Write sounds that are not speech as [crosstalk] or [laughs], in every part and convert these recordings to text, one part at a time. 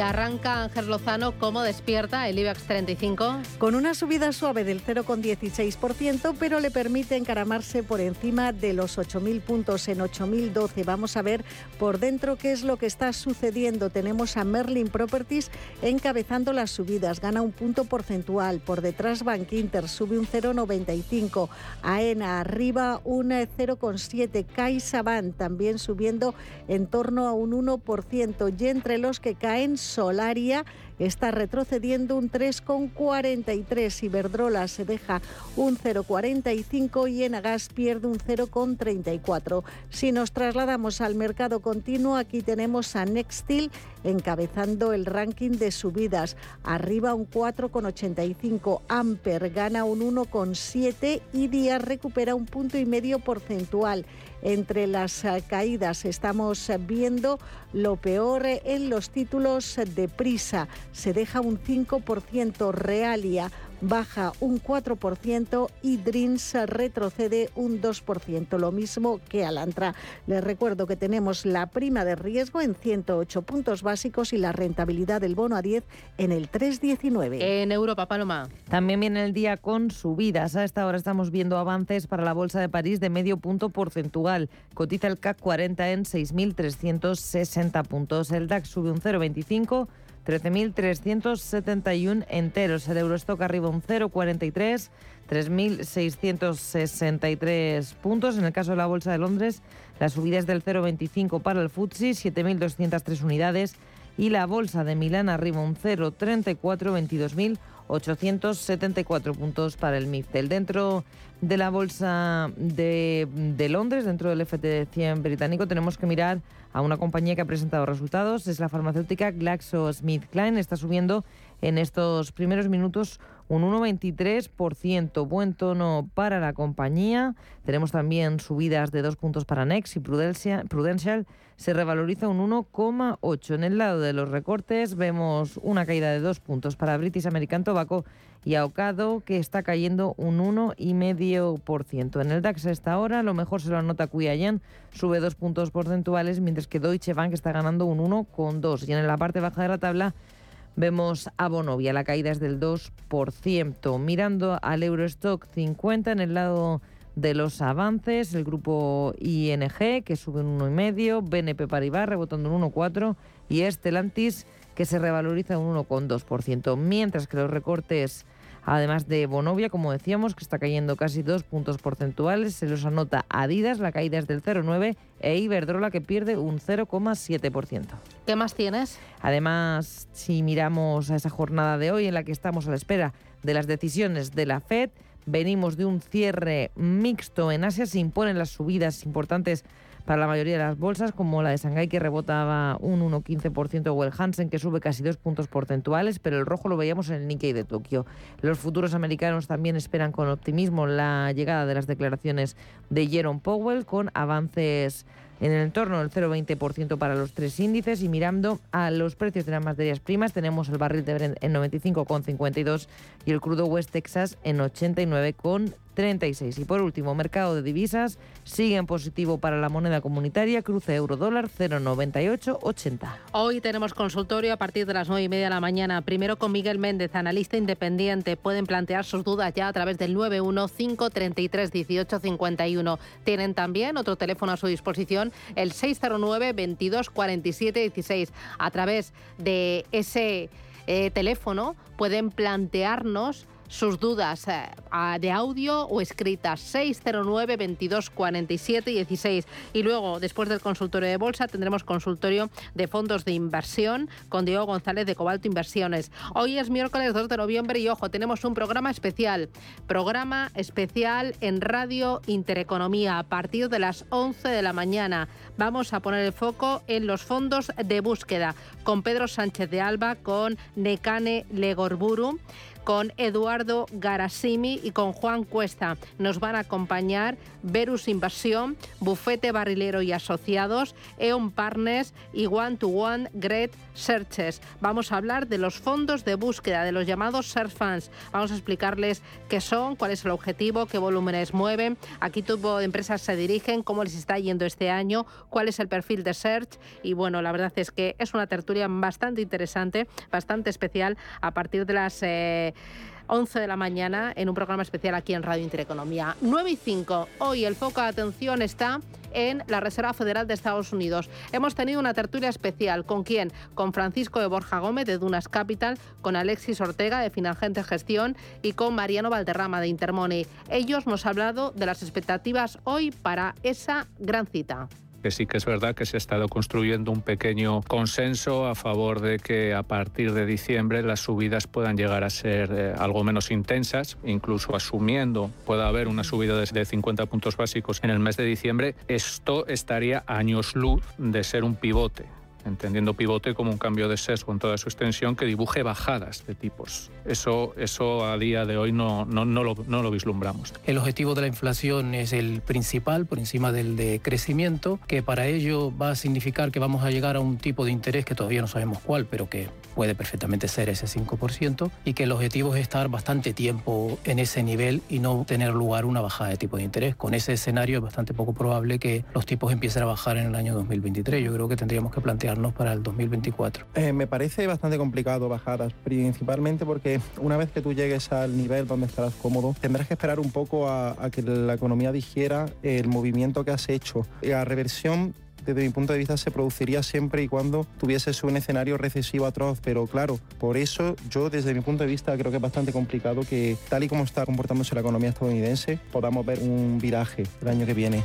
Arranca Ángel Lozano, ¿cómo despierta el IBEX 35? Con una subida suave del 0,16%, pero le permite encaramarse por encima de los 8.000 puntos en 8.012. Vamos a ver por dentro qué es lo que está sucediendo. Tenemos a Merlin Properties encabezando las subidas, gana un punto porcentual. Por detrás Bank Inter sube un 0,95. AENA arriba un 0,7. CaixaBank también subiendo en torno a un 1%. Y entre los que caen Solaria está retrocediendo un 3,43. Iberdrola se deja un 0,45 y Enagas pierde un 0,34. Si nos trasladamos al mercado continuo, aquí tenemos a Nextil encabezando el ranking de subidas. Arriba un 4,85. Amper gana un 1,7 y Díaz recupera un punto y medio porcentual. Entre las eh, caídas estamos viendo lo peor en los títulos de prisa. Se deja un 5% Realia baja un 4% y Dreams retrocede un 2%, lo mismo que Alantra. Les recuerdo que tenemos la prima de riesgo en 108 puntos básicos y la rentabilidad del bono a 10 en el 3,19. En Europa, Paloma. También viene el día con subidas. A esta hora estamos viendo avances para la Bolsa de París de medio punto porcentual. Cotiza el CAC 40 en 6.360 puntos. El DAX sube un 0,25 13.371 enteros. El Eurostock arriba un 0,43, 3.663 puntos. En el caso de la Bolsa de Londres, la subida es del 0,25 para el FTSE, 7.203 unidades. Y la Bolsa de Milán arriba un 0,34, 22.874 puntos para el MIFTEL. Dentro de la Bolsa de, de Londres, dentro del FT100 británico, tenemos que mirar a una compañía que ha presentado resultados. Es la farmacéutica GlaxoSmithKline. Está subiendo en estos primeros minutos un 1,23%. Buen tono para la compañía. Tenemos también subidas de dos puntos para Next y Prudential. se revaloriza un 1,8. En el lado de los recortes vemos una caída de dos puntos para British American Tobacco y Aocado, que está cayendo un 1,5%. En el DAX a esta hora, lo mejor se lo anota Cuyayen, sube dos puntos porcentuales, mientras que Deutsche Bank está ganando un 1,2%. Y en la parte baja de la tabla vemos a Bonovia, la caída es del 2%. Mirando al Eurostock 50 en el lado de los avances, el grupo ING, que sube un 1,5%, BNP Paribas rebotando un 1,4% y Estelantis que se revaloriza un 1,2%, mientras que los recortes Además de Bonovia, como decíamos, que está cayendo casi dos puntos porcentuales, se los anota Adidas, la caída es del 0,9 e Iberdrola que pierde un 0,7%. ¿Qué más tienes? Además, si miramos a esa jornada de hoy en la que estamos a la espera de las decisiones de la Fed, venimos de un cierre mixto en Asia, se imponen las subidas importantes para la mayoría de las bolsas, como la de Shanghái que rebotaba un 1,15% o el Hansen que sube casi dos puntos porcentuales, pero el rojo lo veíamos en el Nikkei de Tokio. Los futuros americanos también esperan con optimismo la llegada de las declaraciones de Jerome Powell con avances en el entorno del 0,20% para los tres índices y mirando a los precios de las materias primas tenemos el barril de Brent en 95,52 y el crudo West Texas en 89,36. Y por último, mercado de divisas sigue en positivo para la moneda comunitaria, cruce euro dólar 0,9880. Hoy tenemos consultorio a partir de las 9 y media de la mañana. Primero con Miguel Méndez, analista independiente. Pueden plantear sus dudas ya a través del 915331851. Tienen también otro teléfono a su disposición el 609 22 47 16. A través de ese eh, teléfono pueden plantearnos sus dudas eh, de audio o escritas 609 22 47 16 y luego después del consultorio de bolsa tendremos consultorio de fondos de inversión con Diego González de Cobalto Inversiones. Hoy es miércoles 2 de noviembre y ojo, tenemos un programa especial, programa especial en Radio Intereconomía a partir de las 11 de la mañana. Vamos a poner el foco en los fondos de búsqueda con Pedro Sánchez de Alba, con Necane Legorburu con Eduardo Garasimi y con Juan Cuesta. Nos van a acompañar Verus Inversión, Bufete Barrilero y Asociados, EON Partners y One to One Great Searches. Vamos a hablar de los fondos de búsqueda, de los llamados Search Funds. Vamos a explicarles qué son, cuál es el objetivo, qué volúmenes mueven, a qué tipo de empresas se dirigen, cómo les está yendo este año, cuál es el perfil de Search. Y bueno, la verdad es que es una tertulia bastante interesante, bastante especial a partir de las... Eh, 11 de la mañana en un programa especial aquí en Radio Intereconomía. 9 y 5. Hoy el foco de atención está en la Reserva Federal de Estados Unidos. Hemos tenido una tertulia especial. ¿Con quién? Con Francisco de Borja Gómez de Dunas Capital, con Alexis Ortega de Finagente Gestión y con Mariano Valderrama de Intermoney. Ellos nos han hablado de las expectativas hoy para esa gran cita que sí que es verdad que se ha estado construyendo un pequeño consenso a favor de que a partir de diciembre las subidas puedan llegar a ser eh, algo menos intensas, incluso asumiendo pueda haber una subida de 50 puntos básicos en el mes de diciembre, esto estaría años luz de ser un pivote entendiendo pivote como un cambio de sesgo en toda su extensión que dibuje bajadas de tipos. Eso, eso a día de hoy no, no, no, lo, no lo vislumbramos. El objetivo de la inflación es el principal por encima del de crecimiento, que para ello va a significar que vamos a llegar a un tipo de interés que todavía no sabemos cuál, pero que puede perfectamente ser ese 5%, y que el objetivo es estar bastante tiempo en ese nivel y no tener lugar una bajada de tipo de interés. Con ese escenario es bastante poco probable que los tipos empiecen a bajar en el año 2023. Yo creo que tendríamos que plantear para el 2024? Eh, me parece bastante complicado bajadas, principalmente porque una vez que tú llegues al nivel donde estarás cómodo, tendrás que esperar un poco a, que la economía digiera el movimiento que has hecho. La reversión desde mi punto de vista se produciría siempre y cuando tuvieses un escenario recesivo atroz, pero claro, por eso yo desde mi punto de vista creo que es bastante complicado que tal y como está comportándose la economía estadounidense podamos ver un viraje el año que viene.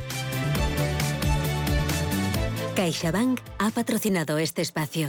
CaixaBank ha patrocinado este espacio.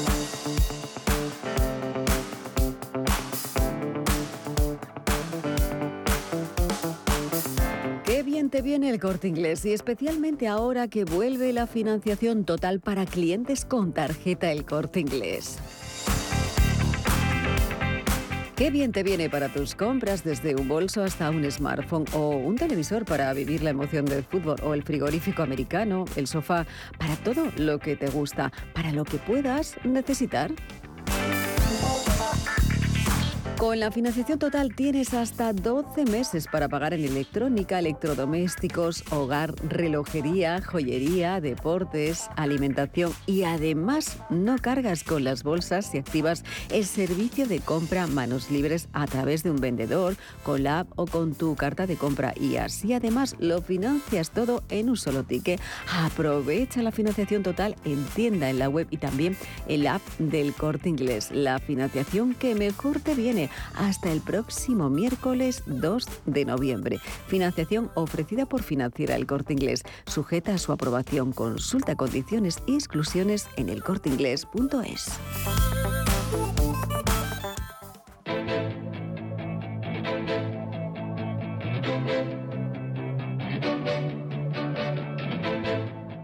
te viene el corte inglés y especialmente ahora que vuelve la financiación total para clientes con tarjeta El corte inglés. Qué bien te viene para tus compras desde un bolso hasta un smartphone o un televisor para vivir la emoción del fútbol o el frigorífico americano, el sofá, para todo lo que te gusta, para lo que puedas necesitar. Con la financiación total tienes hasta 12 meses para pagar en electrónica, electrodomésticos, hogar, relojería, joyería, deportes, alimentación y además no cargas con las bolsas si activas el servicio de compra manos libres a través de un vendedor, con la app o con tu carta de compra y así además lo financias todo en un solo ticket. Aprovecha la financiación total en tienda en la web y también en la app del corte inglés. La financiación que mejor te viene hasta el próximo miércoles 2 de noviembre. Financiación ofrecida por Financiera El Corte Inglés, sujeta a su aprobación. Consulta condiciones y exclusiones en elcorteinglés.es.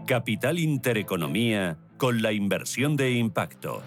Capital Intereconomía con la inversión de impacto.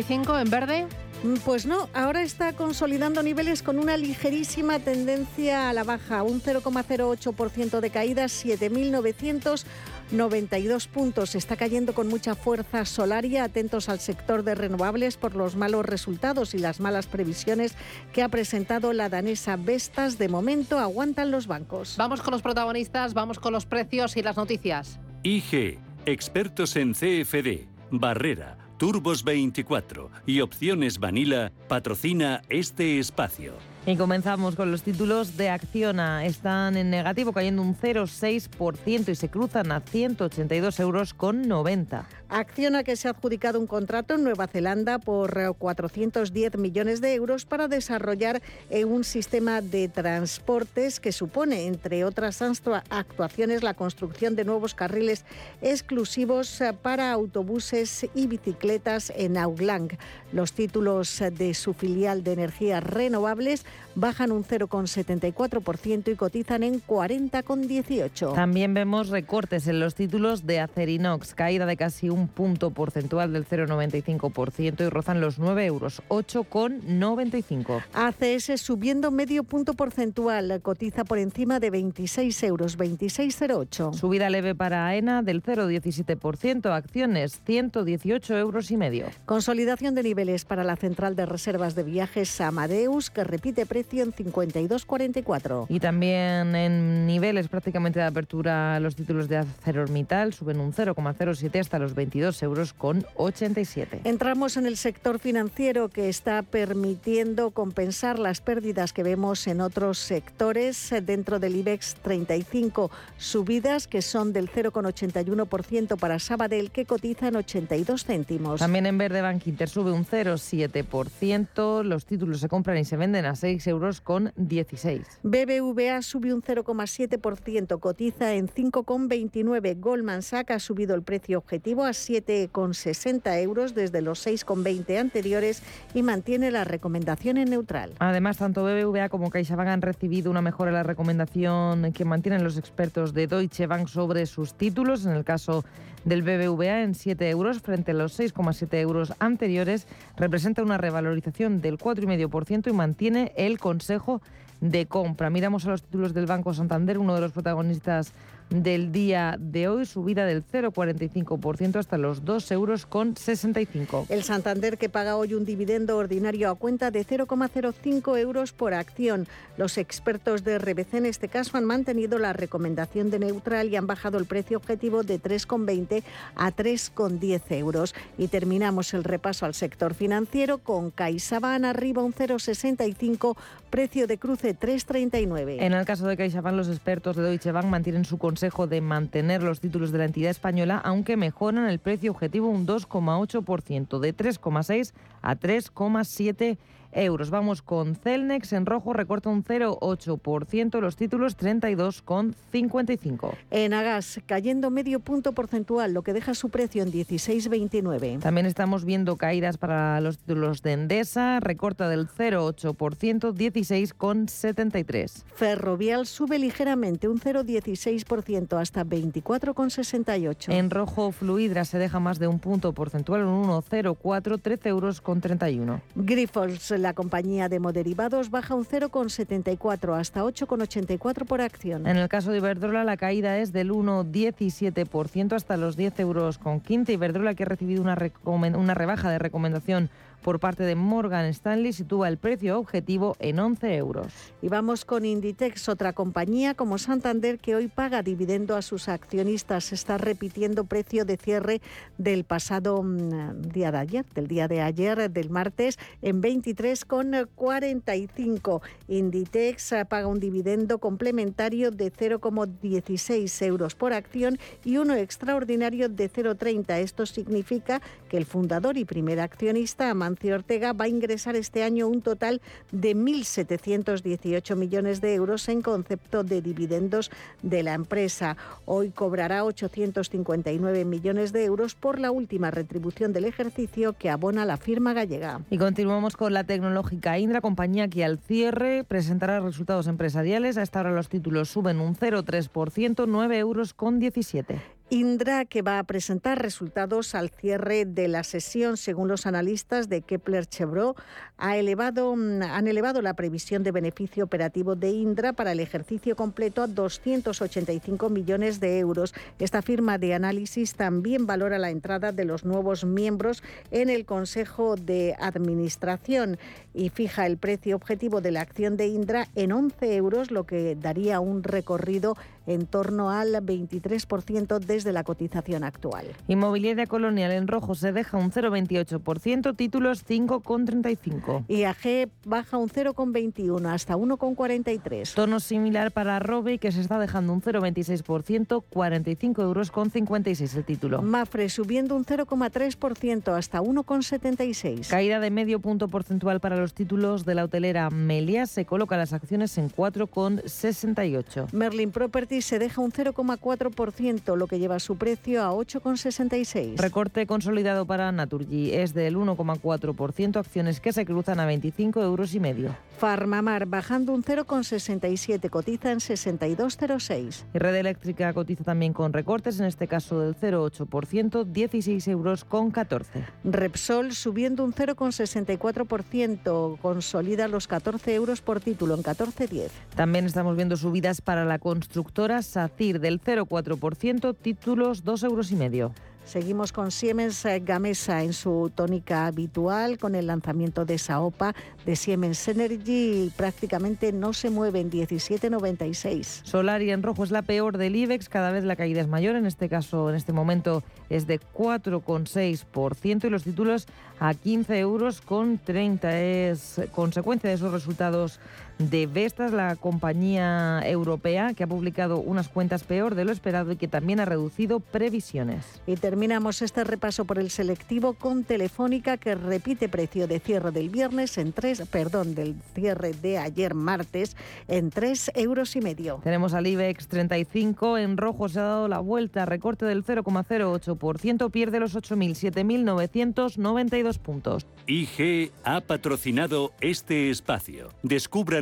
IBEX 35 en verde. Mm, Pues no, ahora está consolidando niveles con una ligerísima tendencia a la baja, un 0,08% de caída, 7.992 puntos. Está cayendo con mucha fuerza Solaria, atentos al sector de renovables por los malos resultados y las malas previsiones que ha presentado la danesa Vestas. De momento aguantan los bancos. Vamos con los protagonistas, vamos con los precios y las noticias. IG, expertos en CFD, Barrera, Turbos 24 y Opciones Vanilla, patrocina este espacio. Y comenzamos con los títulos de Acciona. Están en negativo, cayendo un 0,6% y se cruzan a 182 euros con 90. Acciona que se ha adjudicado un contrato en Nueva Zelanda por eh, 410 millones de euros para desarrollar eh, un sistema de transportes que supone, entre otras actuaciones, la construcción de nuevos carriles exclusivos eh, para autobuses y bicicletas en Auckland. Los títulos eh, de su filial de energías renovables bajan un 0,74% y cotizan en 40,18. También vemos recortes en los títulos de Acerinox, caída de casi un punto porcentual del 0,95% y rozan los 9 euros, 8,95. ACS subiendo medio punto porcentual, cotiza por encima de 26 euros, 26,08. Subida leve para AENA del 0,17%, acciones 118 euros y medio. Consolidación de niveles para la central de reservas de viajes Amadeus, que repite precio en 52,44. Y también en niveles prácticamente de apertura los títulos de ArcelorMittal suben un 0,07 hasta los 22 euros con 87. Entramos en el sector financiero que está permitiendo compensar las pérdidas que vemos en otros sectores dentro del IBEX 35. Subidas que son del 0,81% para Sabadell, que cotiza en 82 céntimos. También en verde Bank Inter sube un 0,7%. Los títulos se compran y se venden a 6 euros con 16. BBVA sube un 0,7%, cotiza en 5,29. Goldman Sachs ha subido el precio objetivo a 7,60 euros desde los 6,20 anteriores y mantiene la recomendación en neutral. Además, tanto BBVA como CaixaBank han recibido una mejora en la recomendación que mantienen los expertos de Deutsche Bank sobre sus títulos. En el caso del BBVA en 7 euros frente a los 6,7 euros anteriores, representa una revalorización del 4,5% y mantiene el consejo de compra. Miramos a los títulos del Banco Santander, uno de los protagonistas del día de hoy, subida del 0,45% hasta los 2 euros con 65. El Santander que paga hoy un dividendo ordinario a cuenta de 0,05 euros por acción. Los expertos de RBC en este caso han mantenido la recomendación de neutral y han bajado el precio objetivo de 3,20 a 3,10 euros. Y terminamos el repaso al sector financiero con CaixaBank arriba un 0,65, precio de cruce 3,39. En el caso de CaixaBank, los expertos de Deutsche Bank mantienen su consejo de mantener los títulos de la entidad española, aunque mejoran el precio objetivo un 2,8%, de 3,6 a 3,7 euros. Vamos con Celnex, en rojo recorta un 0,8%, los títulos 32,55. En Agas, cayendo medio punto porcentual, lo que deja su precio en 16,29. También estamos viendo caídas para los títulos de Endesa, recorta del 0,8%, 16,73. Ferrovial sube ligeramente un 0,16% hasta 24,68. En rojo, Fluidra se deja más de un punto porcentual, un 1,04, 13 euros con 31. Grifols, la compañía de moderivados, baja un 0,74 hasta 8,84 por acción. En el caso de Iberdrola, la caída es del 1,17% hasta los 10 euros con 15. Iberdrola, que ha recibido una, una rebaja de recomendación por parte de Morgan Stanley, sitúa el precio objetivo en 11 euros. Y vamos con Inditex, otra compañía como Santander que hoy paga dividendo a sus accionistas. Está repitiendo precio de cierre del pasado mm, día de ayer, del día de ayer, del martes, en 23,45. Inditex paga un dividendo complementario de 0,16 euros por acción y uno extraordinario de 0,30. Esto significa que el fundador y primer accionista, Amancio Ortega, va a ingresar este año un total de 1.718 millones de euros en concepto de dividendos de la empresa. Hoy cobrará 859 millones de euros por la última retribución del ejercicio que abona la firma gallega. Y continuamos con la tecnológica Indra, compañía que al cierre presentará resultados empresariales. A esta hora los títulos suben un 0,3%, 9 euros con 17. Indra, que va a presentar resultados al cierre de la sesión. Según los analistas de Kepler Chevrolet, ha elevado, mm, han elevado la previsión de beneficio operativo de Indra para el ejercicio completo a 285 millones de euros. Esta firma de análisis también valora la entrada de los nuevos miembros en el Consejo de Administración y fija el precio objetivo de la acción de Indra en 11 euros, lo que daría un recorrido en torno al 23% desde la cotización actual. Inmobiliaria Colonial en rojo se deja un 0,28%, títulos 5,35. IAG baja un 0,21 hasta 1,43. Tono similar para Robe, que se está dejando un 0,26%, 45 euros con 56 el título. Mafre subiendo un 0,3% hasta 1,76. Caída de medio punto porcentual para los títulos de la hotelera Melia. Se coloca las acciones en 4,68. Merlin Property se deja un 0,4%, lo que lleva su precio a 8,66. Recorte consolidado para Naturgy es del 1,4%, acciones que se cruzan a 25 euros y medio. Farmamar bajando un 0,67, cotiza en 62,06. Y Red Eléctrica cotiza también con recortes, en este caso del 0,8%, 16 euros con 14. Repsol subiendo un 0,64%, consolida los 14 euros por título en 14,10. También estamos viendo subidas para la constructora SACIR del 0,4%, títulos 2 euros y medio. Seguimos con Siemens eh, Gamesa en su tónica habitual con el lanzamiento de esa OPA de Siemens Energy. Prácticamente no se mueve en 17,96. Solari en rojo es la peor del IBEX, cada vez la caída es mayor, en este caso, en este momento es de 4,6% y los títulos a 15 euros con 30. Es consecuencia de esos resultados de Vestas, la compañía europea que ha publicado unas cuentas peor de lo esperado y que también ha reducido previsiones. Y terminamos este repaso por el selectivo con Telefónica que repite precio de cierre del viernes en 3, perdón, del cierre de ayer martes en 3 euros y medio. Tenemos al IBEX 35 en rojo se ha dado la vuelta, recorte del 0,08%, pierde los 8.000, 7.992 puntos. IG ha patrocinado este espacio. Descubra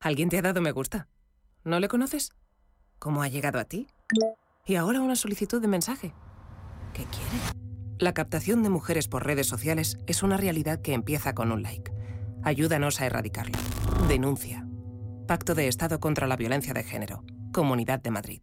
¿Alguien te ha dado me gusta? ¿No le conoces? ¿Cómo ha llegado a ti? Y ahora una solicitud de mensaje. ¿Qué quiere? La captación de mujeres por redes sociales es una realidad que empieza con un like. Ayúdanos a erradicarlo. Denuncia. Pacto de Estado contra la Violencia de Género. Comunidad de Madrid.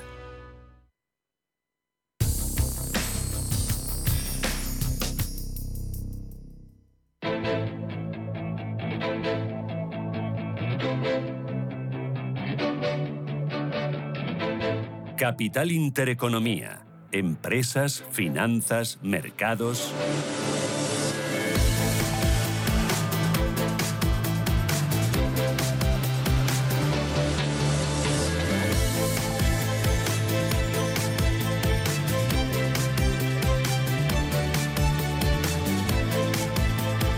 Capital Intereconomía. Empresas, finanzas, mercados.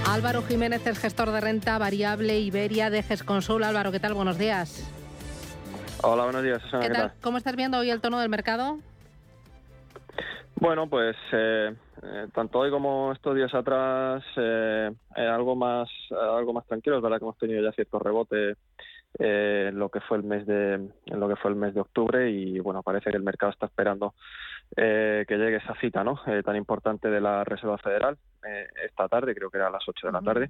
Álvaro Jiménez es gestor de renta variable Iberia de GESConsul. Álvaro, ¿qué tal? Buenos días. Hola, buenos días. ¿Qué, tal? ¿Cómo estás viendo hoy el tono del mercado? Bueno, pues eh, eh, tanto hoy como estos días atrás, eh, algo más algo más tranquilo. Es verdad que hemos tenido ya cierto rebote en lo que fue el mes de en lo que fue el mes de octubre y bueno, parece que el mercado está esperando que llegue esa cita, ¿no? tan importante de la Reserva Federal esta tarde, creo que era a las 8 de la tarde,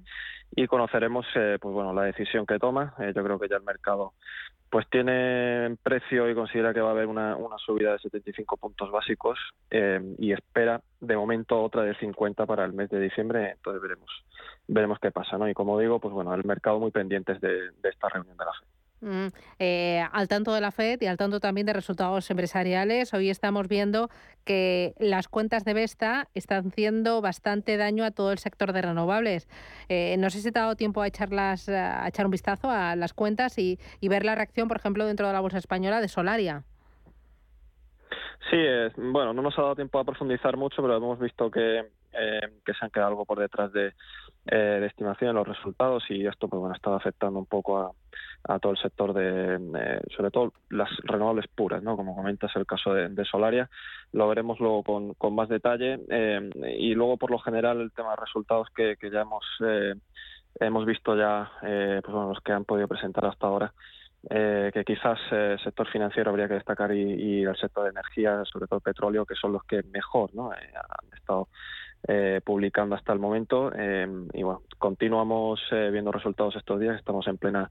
y conoceremos, pues bueno, la decisión que toma. yo creo que ya el mercado pues tiene precio y considera que va a haber una, subida de 75 puntos básicos eh, y espera de momento otra de 50 para el mes de diciembre, entonces veremos veremos qué pasa, ¿no? Y como digo, pues bueno, el mercado muy pendientes de, de esta reunión de la FED. Mm, eh, al tanto de la FED y al tanto también de resultados empresariales, hoy estamos viendo que las cuentas de Vesta están haciendo bastante daño a todo el sector de renovables. Eh, no sé si te ha dado tiempo a, echarlas, a echar un vistazo a las cuentas y, ver la reacción, por ejemplo, dentro de la bolsa española de Solaria. Sí, bueno, no nos ha dado tiempo a profundizar mucho, pero hemos visto que, eh, que se han quedado algo por detrás de, eh, de estimación de los resultados y esto pues bueno ha estado afectando un poco a, a todo el sector de sobre todo las renovables puras no como comentas el caso de, Solaria lo veremos luego con, con más detalle eh, y luego por lo general el tema de resultados que, que ya hemos eh, hemos visto ya pues bueno los que han podido presentar hasta ahora que quizás el sector financiero habría que destacar y, el sector de energía, sobre todo petróleo, que son los que mejor ¿no? han estado eh, publicando hasta el momento. Eh, y bueno, continuamos eh, viendo resultados estos días. Estamos en plena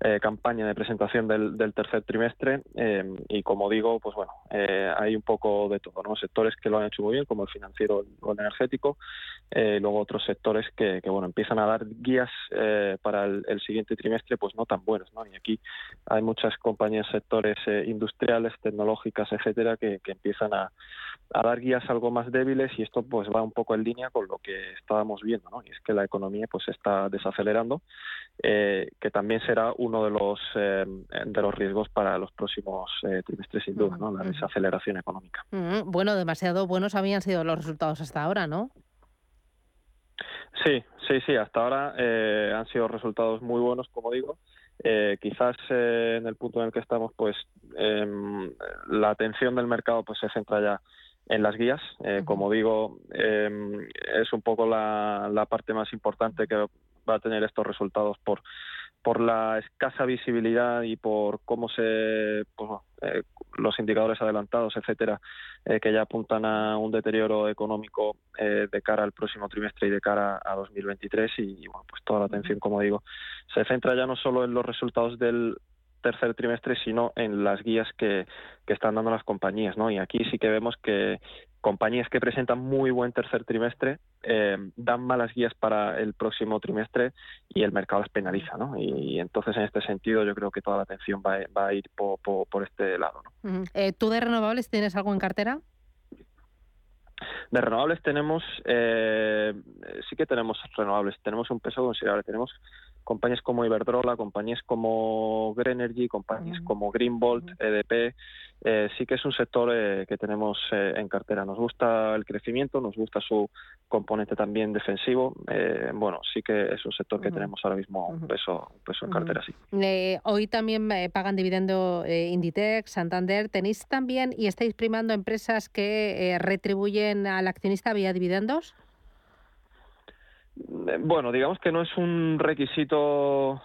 eh, campaña de presentación del, tercer trimestre eh, y como digo, pues bueno, eh, hay un poco de todo, ¿no? Sectores que lo han hecho muy bien, como el financiero o el energético, luego otros sectores que, bueno, empiezan a dar guías para el, siguiente trimestre, pues no tan buenos, ¿no? Y aquí hay muchas compañías, sectores industriales, tecnológicas, etcétera, que, empiezan a, a, dar guías algo más débiles y esto pues va un poco en línea con lo que estábamos viendo, ¿no? Y es que la economía pues está desacelerando, que también será uno de los eh, de los riesgos para los próximos eh, trimestres sin duda, ¿no? La desaceleración económica. Bueno, demasiado buenos habían sido los resultados hasta ahora, ¿no? Sí, sí, sí. Hasta ahora eh, han sido resultados muy buenos, como digo. quizás en el punto en el que estamos, pues em, la atención del mercado pues se centra ya en las guías. Como digo, em, es un poco la, la parte más importante que va a tener estos resultados por por la escasa visibilidad y por cómo se pues, eh, los indicadores adelantados, etcétera, eh, que ya apuntan a un deterioro económico eh, de cara al próximo trimestre y de cara a 2023 y, bueno, pues toda la atención, como digo, se centra ya no solo en los resultados del tercer trimestre, sino en las guías que, que están dando las compañías, ¿no? Y aquí sí que vemos que compañías que presentan muy buen tercer trimestre eh, dan malas guías para el próximo trimestre y el mercado las penaliza, ¿no? Y, entonces en este sentido yo creo que toda la atención va, a ir por, por, este lado, ¿no? Eh, ¿Tú de renovables tienes algo en cartera? De renovables tenemos, eh, sí que tenemos renovables, tenemos un peso considerable, tenemos compañías como Iberdrola, compañías como Greenergy, compañías como Greenbolt, EDP, eh, sí que es un sector eh, que tenemos eh, en cartera. Nos gusta el crecimiento, nos gusta su componente también defensivo. bueno, sí que es un sector que tenemos ahora mismo un peso, peso en cartera, sí. hoy también pagan dividendo Inditex, Santander. ¿Tenéis también y estáis primando empresas que retribuyen al accionista vía dividendos? Bueno, digamos que no es un requisito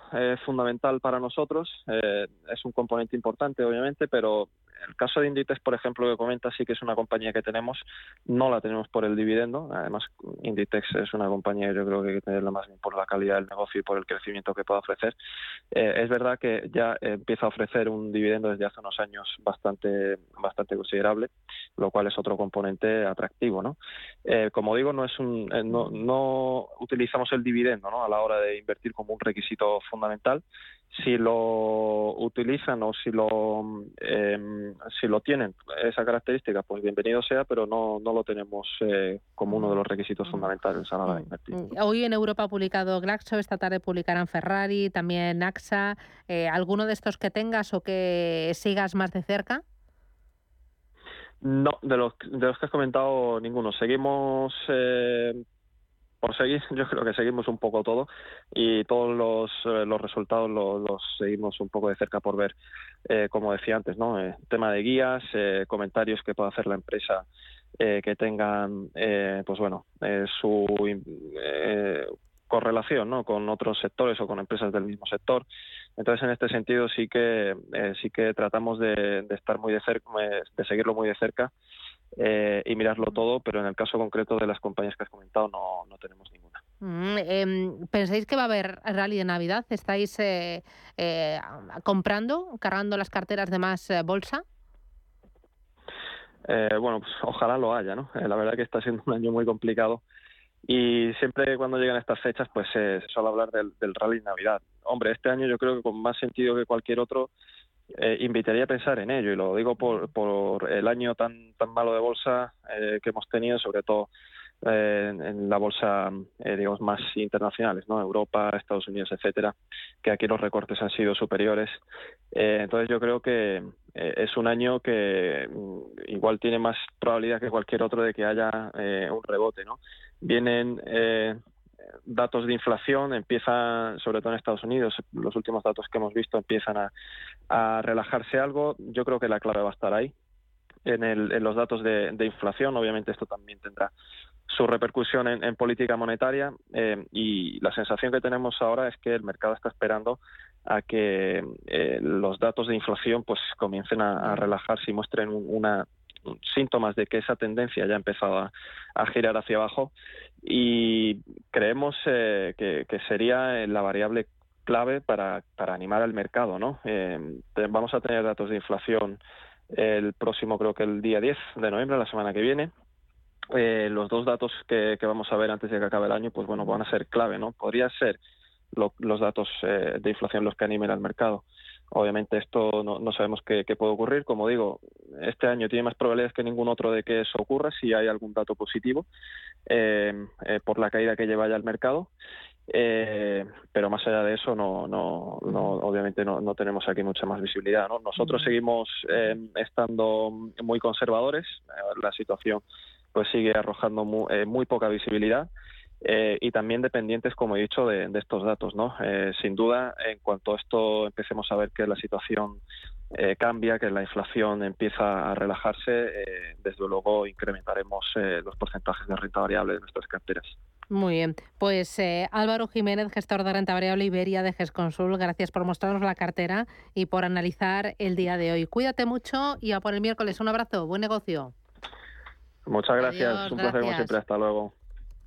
fundamental para nosotros, es un componente importante obviamente, pero el caso de Inditex, por ejemplo, que comenta, sí que es una compañía que tenemos, no la tenemos por el dividendo. Además, Inditex es una compañía, yo creo que hay que tenerla más bien por la calidad del negocio y por el crecimiento que pueda ofrecer. Eh, es verdad que ya empieza a ofrecer un dividendo desde hace unos años bastante, bastante considerable, lo cual es otro componente atractivo. ¿no? Eh, como digo, no, es un, eh, no, no utilizamos el dividendo ¿no? a la hora de invertir como un requisito fundamental si lo utilizan o si lo em, si lo tienen esa característica pues bienvenido sea pero no, no lo tenemos eh, como uno de los requisitos mm. fundamentales a la hora de invertir. Mm. hoy en Europa ha publicado Glaxo esta tarde publicarán Ferrari también AXA. Eh, alguno de estos que tengas o que sigas más de cerca no de los de los que has comentado ninguno. Seguimos eh, por seguir, [laughs] yo creo que seguimos un poco todo y todos los, eh, resultados los, seguimos un poco de cerca por ver, eh, como decía antes, ¿no? Eh, tema de guías, comentarios que pueda hacer la empresa que tengan, pues bueno, su correlación, ¿no? Con otros sectores o con empresas del mismo sector. Entonces, en este sentido, sí que sí que tratamos de estar muy de cerca, de seguirlo muy de cerca eh, y mirarlo todo, pero en el caso concreto de las compañías que has comentado no, no tenemos ninguna. Mm, em, ¿Pensáis que va a haber rally de Navidad? ¿Estáis eh, eh, comprando, cargando las carteras de más bolsa? bueno, pues ojalá lo haya, ¿no? la verdad que está siendo un año muy complicado y siempre cuando llegan estas fechas pues se suele hablar del, del rally de Navidad. Hombre, este año yo creo que con más sentido que cualquier otro eh, invitaría a pensar en ello y lo digo por, por el año tan tan malo de bolsa eh, que hemos tenido sobre todo eh, en, la bolsa digamos más internacionales no Europa Estados Unidos etcétera que aquí los recortes han sido superiores. Entonces yo creo que es un año que mm, igual tiene más probabilidad que cualquier otro de que haya un rebote no vienen datos de inflación empiezan, sobre todo en Estados Unidos, los últimos datos que hemos visto empiezan a, relajarse algo. Yo creo que la clave va a estar ahí, en, el, en los datos de, inflación. Obviamente esto también tendrá su repercusión en, política monetaria eh, y la sensación que tenemos ahora es que el mercado está esperando a que eh, los datos de inflación pues comiencen a, a relajarse y muestren una síntomas de que esa tendencia ya ha empezado a, girar hacia abajo y creemos eh, que, sería la variable clave para, para animar al mercado. ¿no? Eh, vamos a tener datos de inflación el próximo, creo que el día 10 de noviembre, la semana que viene. Eh, los dos datos que, vamos a ver antes de que acabe el año, pues bueno, van a ser clave, ¿no? Podría ser los datos de inflación los que animen al mercado. Obviamente esto no, sabemos qué, puede ocurrir. Como digo, este año tiene más probabilidades que ningún otro de que eso ocurra si hay algún dato positivo eh, eh, por la caída que lleva ya el mercado. Eh, pero más allá de eso, no, no, no obviamente no, tenemos aquí mucha más visibilidad. Nosotros seguimos estando muy conservadores. la situación pues sigue arrojando muy poca visibilidad. Eh, y también dependientes, como he dicho, de, estos datos. ¿no? Eh, sin duda, en cuanto a esto empecemos a ver que la situación eh, cambia, que la inflación empieza a relajarse, desde luego incrementaremos los porcentajes de renta variable de nuestras carteras. Muy bien. Pues Álvaro Jiménez, gestor de renta variable Iberia de GESConsul, gracias por mostrarnos la cartera y por analizar el día de hoy. Cuídate mucho y a por el miércoles. Un abrazo. Buen negocio. Muchas gracias. Un placer como siempre. Hasta luego.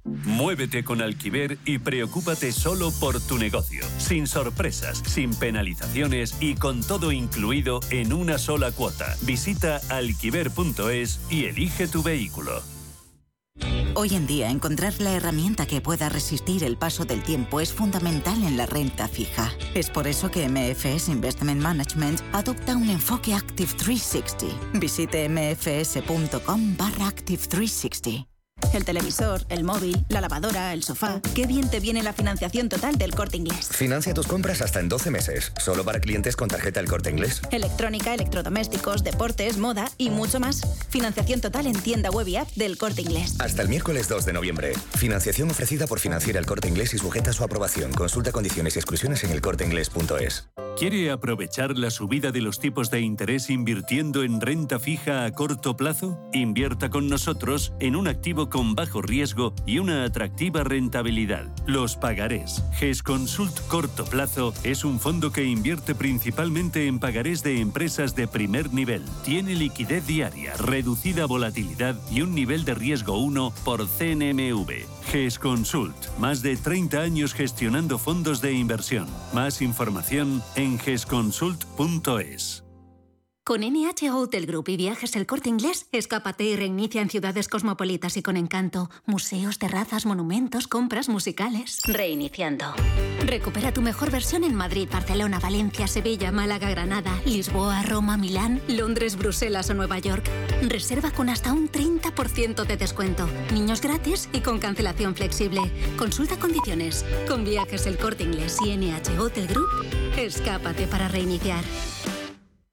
Muévete con Alquiver y preocúpate solo por tu negocio, sin sorpresas, sin penalizaciones y con todo incluido en una sola cuota. Visita alquiver.es y elige tu vehículo. Hoy en día encontrar la herramienta que pueda resistir el paso del tiempo es fundamental en la renta fija. Es por eso que MFS Investment Management adopta un enfoque Active 360. Visite mfs.com barra Active 360. El televisor, el móvil, la lavadora, el sofá. Qué bien te viene la financiación total del corte inglés. Financia tus compras hasta en 12 meses, solo para clientes con tarjeta El Corte Inglés. Electrónica, electrodomésticos, deportes, moda y mucho más. Financiación total en tienda web y app del corte inglés. Hasta el miércoles 2 de noviembre. Financiación ofrecida por Financiera El Corte Inglés y sujeta a su aprobación. Consulta condiciones y exclusiones en elcorteinglés.es. ¿Quiere aprovechar la subida de los tipos de interés invirtiendo en renta fija a corto plazo? Invierta con nosotros en un activo con bajo riesgo y una atractiva rentabilidad. Los pagarés. GES Consult Corto Plazo es un fondo que invierte principalmente en pagarés de empresas de primer nivel. Tiene liquidez diaria, reducida volatilidad y un nivel de riesgo 1 por CNMV. GES Consult. Más de 30 años gestionando fondos de inversión. Más información en gesconsult.es. Con NH Hotel Group y Viajes El Corte Inglés, escápate y reinicia en ciudades cosmopolitas y con encanto. Museos, terrazas, monumentos, compras musicales. Reiniciando. Recupera tu mejor versión en Madrid, Barcelona, Valencia, Sevilla, Málaga, Granada, Lisboa, Roma, Milán, Londres, Bruselas o Nueva York. Reserva con hasta un 30% de descuento. Niños gratis y con cancelación flexible. Consulta condiciones. Con Viajes El Corte Inglés y NH Hotel Group, escápate para reiniciar.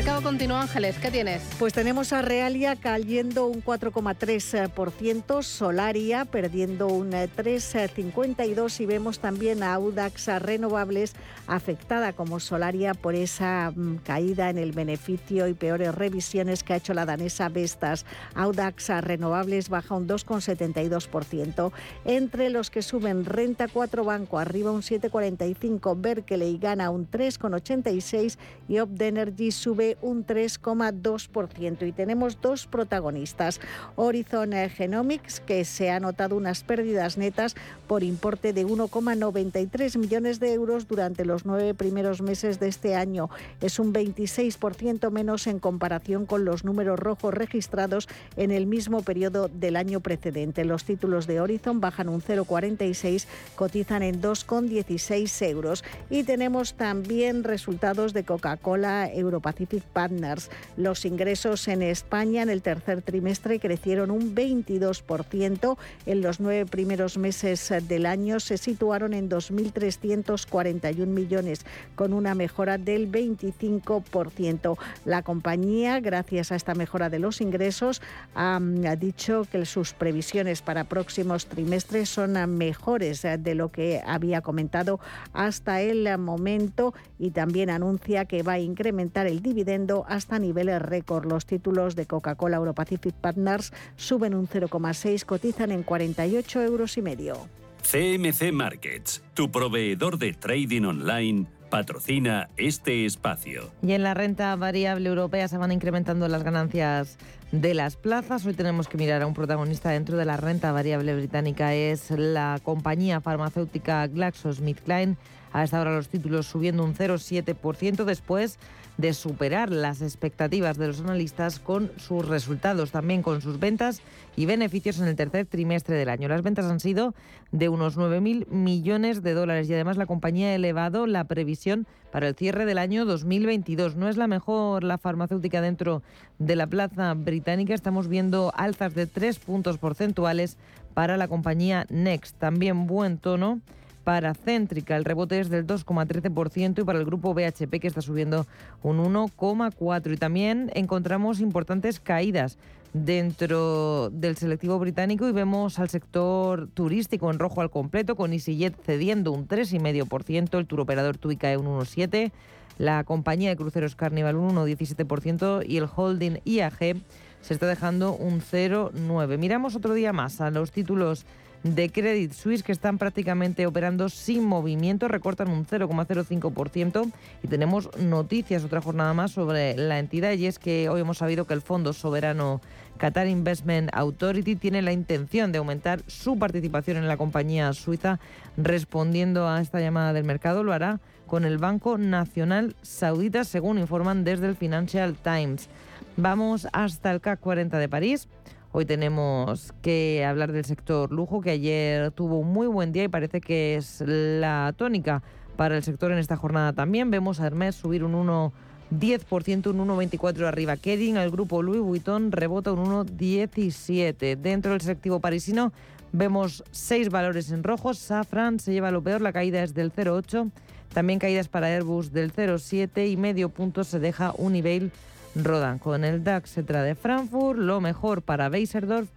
Mercado continúa, Ángeles, ¿qué tienes? Pues tenemos a Realia cayendo un 4,3%, Solaria perdiendo un 3,52% y vemos también a Audax Renovables afectada como Solaria por esa mm, caída en el beneficio y peores revisiones que ha hecho la danesa Vestas. Audax Renovables baja un 2,72%. Entre los que suben Renta 4 Banco arriba un 7,45%, Berkeley gana un 3,86% y Opdenergy sube un 3,2%. Y tenemos dos protagonistas. Horizon Genomics, que se ha notado unas pérdidas netas por importe de 1,93 millones de euros durante los nueve primeros meses de este año. Es un 26% menos en comparación con los números rojos registrados en el mismo periodo del año precedente. Los títulos de Horizon bajan un 0,46, cotizan en 2,16 euros. Y tenemos también resultados de Coca-Cola Europacific Partners. Los ingresos en España en el tercer trimestre crecieron un 22%. En los nueve primeros meses del año se situaron en 2.341 millones, con una mejora del 25%. La compañía, gracias a esta mejora de los ingresos, ha, dicho que sus previsiones para próximos trimestres son mejores de lo que había comentado hasta el momento y también anuncia que va a incrementar el dividendo hasta niveles récord. Los títulos de Coca-Cola Europacific Partners suben un 0,6, cotizan en 48 euros y medio. CMC Markets, tu proveedor de trading online patrocina este espacio. Y en la renta variable europea se van incrementando las ganancias de las plazas. Hoy tenemos que mirar a un protagonista dentro de la renta variable británica. Es la compañía farmacéutica GlaxoSmithKline. A esta hora los títulos subiendo un 0,7% después de superar las expectativas de los analistas con sus resultados, también con sus ventas y beneficios en el tercer trimestre del año. Las ventas han sido de unos 9.000 millones de dólares y además la compañía ha elevado la previsión para el cierre del año 2022. No es la mejor la farmacéutica dentro de la plaza británica. Estamos viendo alzas de tres puntos porcentuales para la compañía Next. También buen tono para Céntrica. El rebote es del 2,13% y para el grupo BHP que está subiendo un 1,4%. Y también encontramos importantes caídas dentro del selectivo británico y vemos al sector turístico en rojo al completo, con EasyJet cediendo un 3,5%, el turoperador TUI cae un 1,7%, la compañía de cruceros Carnival un 1,17% y el holding IAG se está dejando un 0,9%. Miramos otro día más a los títulos de Credit Suisse que están prácticamente operando sin movimiento, recortan un 0,05% y tenemos noticias otra jornada más sobre la entidad y es que hoy hemos sabido que el Fondo Soberano Qatar Investment Authority tiene la intención de aumentar su participación en la compañía suiza respondiendo a esta llamada del mercado, lo hará con el Banco Nacional Saudita, según informan desde el Financial Times. Vamos hasta el CAC 40 de París. Hoy tenemos que hablar del sector lujo, que ayer tuvo un muy buen día y parece que es la tónica para el sector en esta jornada también. Vemos a Hermes subir un 1,10%, un 1,24 arriba. Kering, el grupo Louis Vuitton, rebota un 1,17. Dentro del selectivo parisino vemos seis valores en rojo. Safran se lleva lo peor, la caída es del 0,8. También caídas para Airbus del 0,7 y medio punto se deja Unibail rodan con el DAX Etra de Frankfurt, lo mejor para Beiserdorf,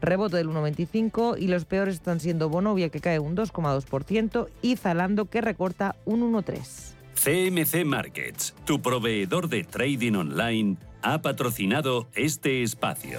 rebote del 1,25 y los peores están siendo Bonovia que cae un 2,2% y Zalando que recorta un 1,3%. CMC Markets, tu proveedor de trading online, ha patrocinado este espacio.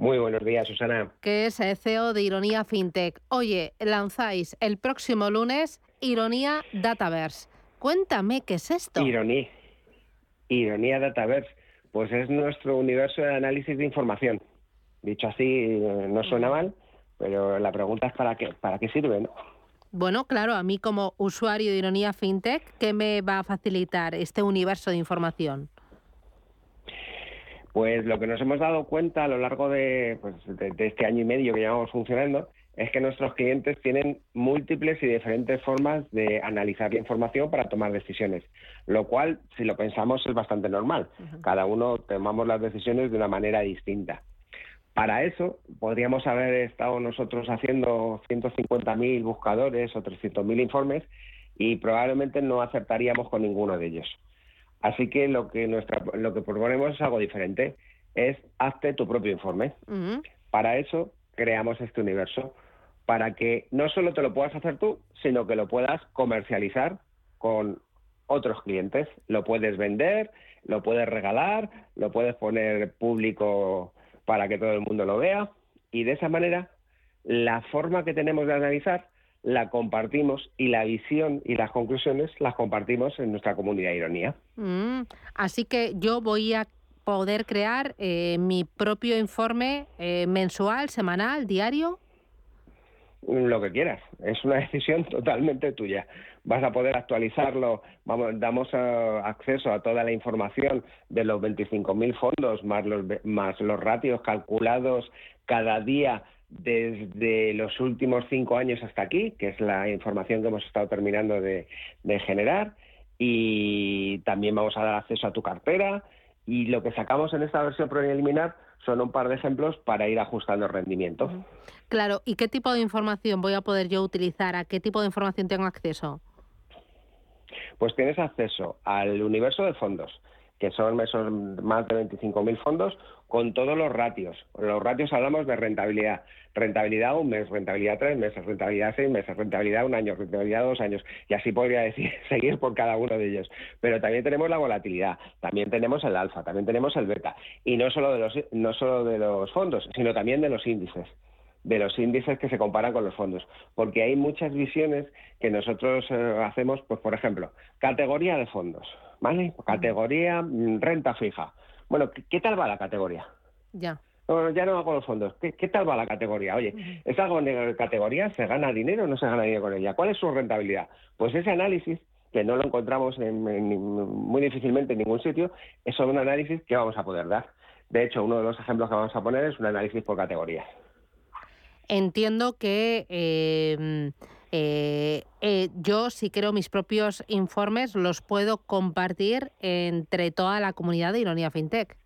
Muy buenos días, Susana. Que es CEO de Ironía FinTech. Oye, lanzáis el próximo lunes Ironía Dataverse. Cuéntame, ¿qué es esto? Ironía. Ironía Dataverse. Pues es nuestro universo de análisis de información. Dicho así, eh, no suena mal, pero la pregunta es para qué, para qué sirve, ¿no? Bueno, claro, a mí como usuario de Ironía FinTech, ¿qué me va a facilitar este universo de información? Pues lo que nos hemos dado cuenta a lo largo de, pues, de, este año y medio que llevamos funcionando es que nuestros clientes tienen múltiples y diferentes formas de analizar la información para tomar decisiones, lo cual, si lo pensamos, es bastante normal. Cada uno tomamos las decisiones de una manera distinta. Para eso, podríamos haber estado nosotros haciendo 150.000 buscadores o 300.000 informes y probablemente no acertaríamos con ninguno de ellos. Así que lo que nuestra, lo que proponemos es algo diferente, es hazte tu propio informe. Para eso creamos este universo, para que no solo te lo puedas hacer tú, sino que lo puedas comercializar con otros clientes. Lo puedes vender, lo puedes regalar, lo puedes poner público para que todo el mundo lo vea y de esa manera la forma que tenemos de analizar la compartimos y la visión y las conclusiones las compartimos en nuestra comunidad Ironía. Mm, así que yo voy a poder crear eh, mi propio informe eh, mensual, semanal, diario. Lo que quieras, es una [laughs] decisión totalmente tuya. Vas a poder actualizarlo, vamos, damos eh, acceso a toda la información de los 25.000 fondos más los, más los ratios calculados cada día desde los últimos cinco años hasta aquí, que es la información que hemos estado terminando de, generar, y también vamos a dar acceso a tu cartera. Y lo que sacamos en esta versión preliminar son un par de ejemplos para ir ajustando el rendimiento. Claro, ¿y qué tipo de información voy a poder yo utilizar? ¿A qué tipo de información tengo acceso? Pues tienes acceso al universo de fondos, que son esos más de 25.000 fondos, con todos los ratios. Los ratios hablamos de rentabilidad. Rentabilidad un mes, rentabilidad tres meses, rentabilidad seis meses, rentabilidad un año, rentabilidad dos años. Y así podría decir, [laughs] seguir por cada uno de ellos. Pero también tenemos la volatilidad, también tenemos el alfa, también tenemos el beta. Y no solo de los, no solo de los fondos, sino también de los índices de los índices que se comparan con los fondos, porque hay muchas visiones que nosotros eh, hacemos, pues por ejemplo, categoría de fondos, ¿vale? Categoría mm, renta fija. Bueno, ¿qué, tal va la categoría? Ya. ya no con los fondos. ¿Qué, tal va la categoría? Oye, ¿es algo en categoría? ¿Se gana dinero o no se gana dinero con ella? ¿Cuál es su rentabilidad? Pues ese análisis, que no lo encontramos muy difícilmente en ningún sitio, es solo un análisis que vamos a poder dar. De hecho, uno de los ejemplos que vamos a poner es un análisis por categorías. Entiendo que em, eh, eh, yo, si creo mis propios informes, los puedo compartir entre toda la comunidad de Ironía FinTech.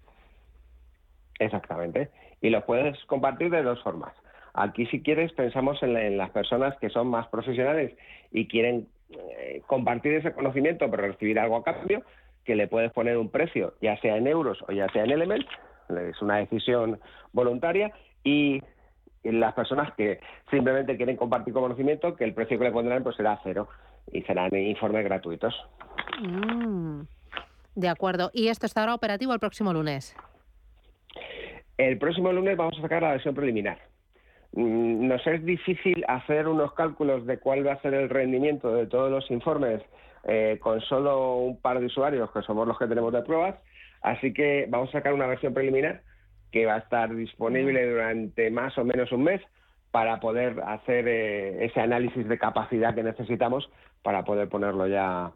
Exactamente. Y los puedes compartir de dos formas. Aquí, si quieres, pensamos en, las personas que son más profesionales y quieren eh, compartir ese conocimiento, pero recibir algo a cambio, que le puedes poner un precio, ya sea en euros o ya sea en Element. Es una decisión voluntaria. Y las personas que simplemente quieren compartir conocimiento, que el precio que le pondrán pues será cero y serán informes gratuitos. Mm, de acuerdo. ¿Y esto estará operativo el próximo lunes? El próximo lunes vamos a sacar la versión preliminar. Mm, nos es difícil hacer unos cálculos de cuál va a ser el rendimiento de todos los informes eh, con solo un par de usuarios, que somos los que tenemos de pruebas, así que vamos a sacar una versión preliminar que va a estar disponible durante más o menos un mes para poder hacer eh, ese análisis de capacidad que necesitamos para poder ponerlo ya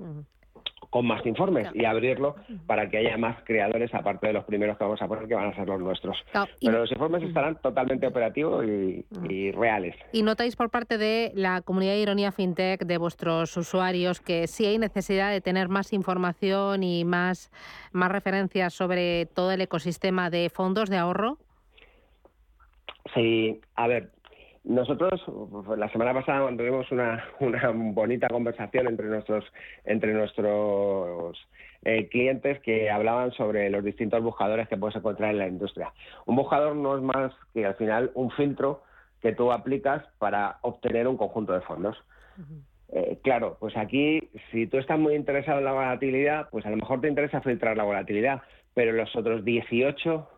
con más informes y abrirlo para que haya más creadores aparte de los primeros que vamos a poner que van a ser los nuestros. Pero los informes estarán totalmente operativos y, reales. ¿Y notáis por parte de la comunidad de Ironía FinTech, de vuestros usuarios, que sí hay necesidad de tener más información y más, más referencias sobre todo el ecosistema de fondos de ahorro? Sí, a ver, nosotros, la semana pasada tuvimos una, una bonita conversación entre nuestros, entre nuestros eh, clientes que hablaban sobre los distintos buscadores que puedes encontrar en la industria. Un buscador no es más que al final un filtro que tú aplicas para obtener un conjunto de fondos. Eh, claro, pues aquí, si tú estás muy interesado en la volatilidad, pues a lo mejor te interesa filtrar la volatilidad, pero los otros 18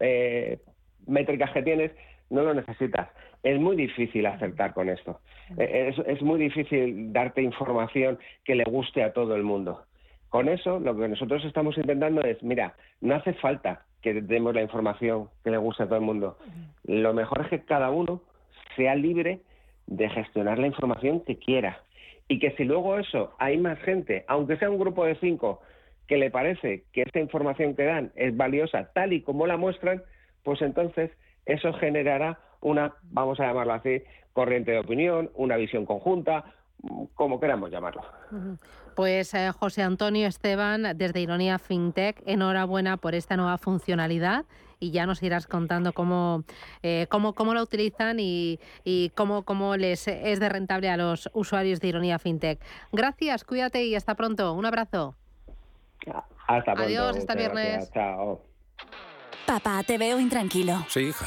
eh, métricas que tienes no lo necesitas. Es muy difícil acertar con esto. Eh, es, muy difícil darte información que le guste a todo el mundo. Con eso, lo que nosotros estamos intentando es, mira, no hace falta que demos la información que le guste a todo el mundo. Lo mejor es que cada uno sea libre de gestionar la información que quiera. Y que si luego eso hay más gente, aunque sea un grupo de cinco, que le parece que esta información que dan es valiosa tal y como la muestran, pues entonces eso generará una, vamos a llamarlo así, corriente de opinión, una visión conjunta, como queramos llamarlo. Pues eh, José Antonio Esteban, desde Ironía FinTech, enhorabuena por esta nueva funcionalidad y ya nos irás contando cómo, eh, cómo, cómo la utilizan y, y cómo, cómo les es de rentable a los usuarios de Ironía FinTech. Gracias, cuídate y hasta pronto. Un abrazo. Hasta pronto. Adiós, hasta viernes. Chao. Papá, te veo intranquilo. Sí, hija.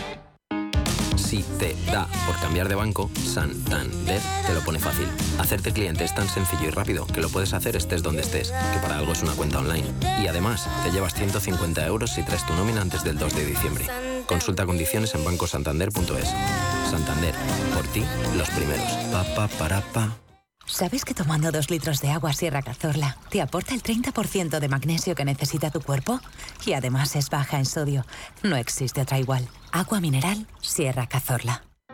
si te da por cambiar de banco, Santander te lo pone fácil. Hacerte cliente es tan sencillo y rápido que lo puedes hacer estés donde estés, que para algo es una cuenta online. Y además, te llevas 150 euros si traes tu nómina antes del 2 de diciembre. Consulta condiciones en bancosantander.es. Santander, por ti, los primeros. Pa, pa, para, pa. ¿Sabes que tomando dos litros de agua Sierra Cazorla te aporta el 30% de magnesio que necesita tu cuerpo? Y además es baja en sodio. No existe otra igual. Agua mineral Sierra Cazorla.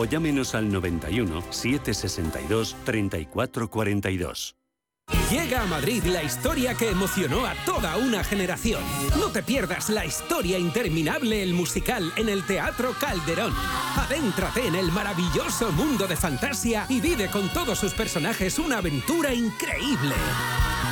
o llámenos al 91 762 3442. Llega a Madrid la historia que emocionó a toda una generación. No te pierdas la historia interminable, el musical, en el Teatro Calderón. Adéntrate en el maravilloso mundo de fantasía y vive con todos sus personajes una aventura increíble.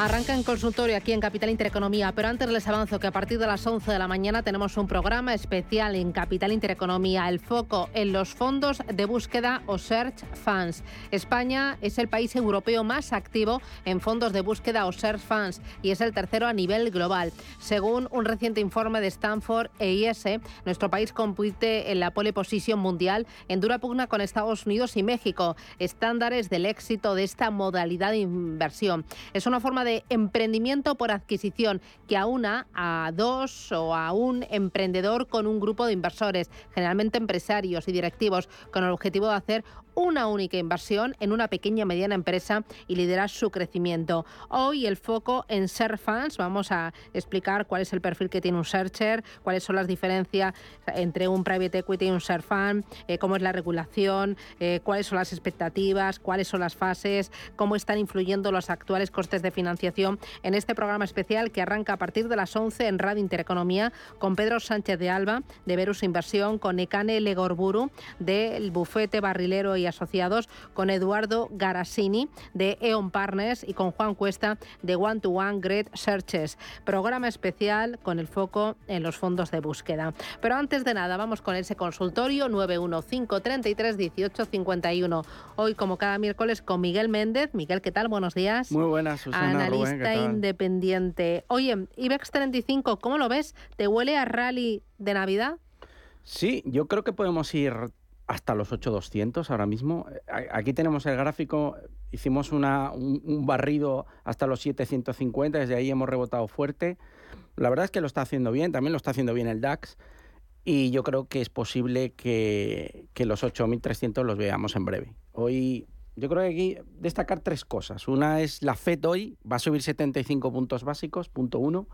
Arranca en consultorio aquí en Capital Intereconomía, pero antes les avanzo que a partir de las 11 de la mañana tenemos un programa especial en Capital Intereconomía, el foco en los fondos de búsqueda o Search Funds. España es el país europeo más activo en fondos de búsqueda o Search Funds y es el tercero a nivel global. Según un reciente informe de Stanford e IS, nuestro país compite en la pole position mundial en dura pugna con Estados Unidos y México, estándares del éxito de esta modalidad de inversión. Es una forma de emprendimiento por adquisición que aúna a dos o a un emprendedor con un grupo de inversores, generalmente empresarios y directivos, con el objetivo de hacer una única inversión en una pequeña y mediana empresa y liderar su crecimiento. Hoy el foco en Ser Funds, vamos a explicar cuál es el perfil que tiene un Searcher, cuáles son las diferencias entre un Private Equity y un Ser Fund, eh, cómo es la regulación, eh, cuáles son las expectativas, cuáles son las fases, cómo están influyendo los actuales costes de financiación en este programa especial que arranca a partir de las 11 en Radio Intereconomía con Pedro Sánchez de Alba de Verus Inversión, con Ekane Legorburu del Bufete Barrilero y Asociados, con Eduardo Garasini de EON Partners y con Juan Cuesta de One to One Great Searches. Programa especial con el foco en los fondos de búsqueda. Pero antes de nada, vamos con ese consultorio 915331851. Hoy, como cada miércoles, con Miguel Méndez. Miguel, ¿qué tal? Buenos días. Muy buenas, Susana. Analista independiente. Oye, IBEX 35, ¿cómo lo ves? ¿Te huele a rally de Navidad? Sí, yo creo que podemos ir hasta los 8200 ahora mismo. Aquí tenemos el gráfico, hicimos una, un, barrido hasta los 750, desde ahí hemos rebotado fuerte. La verdad es que lo está haciendo bien, también lo está haciendo bien el DAX y yo creo que es posible que, que los 8300 los veamos en breve. Hoy yo creo que aquí destacar tres cosas. Una es la FED hoy, va a subir 75 puntos básicos, punto uno.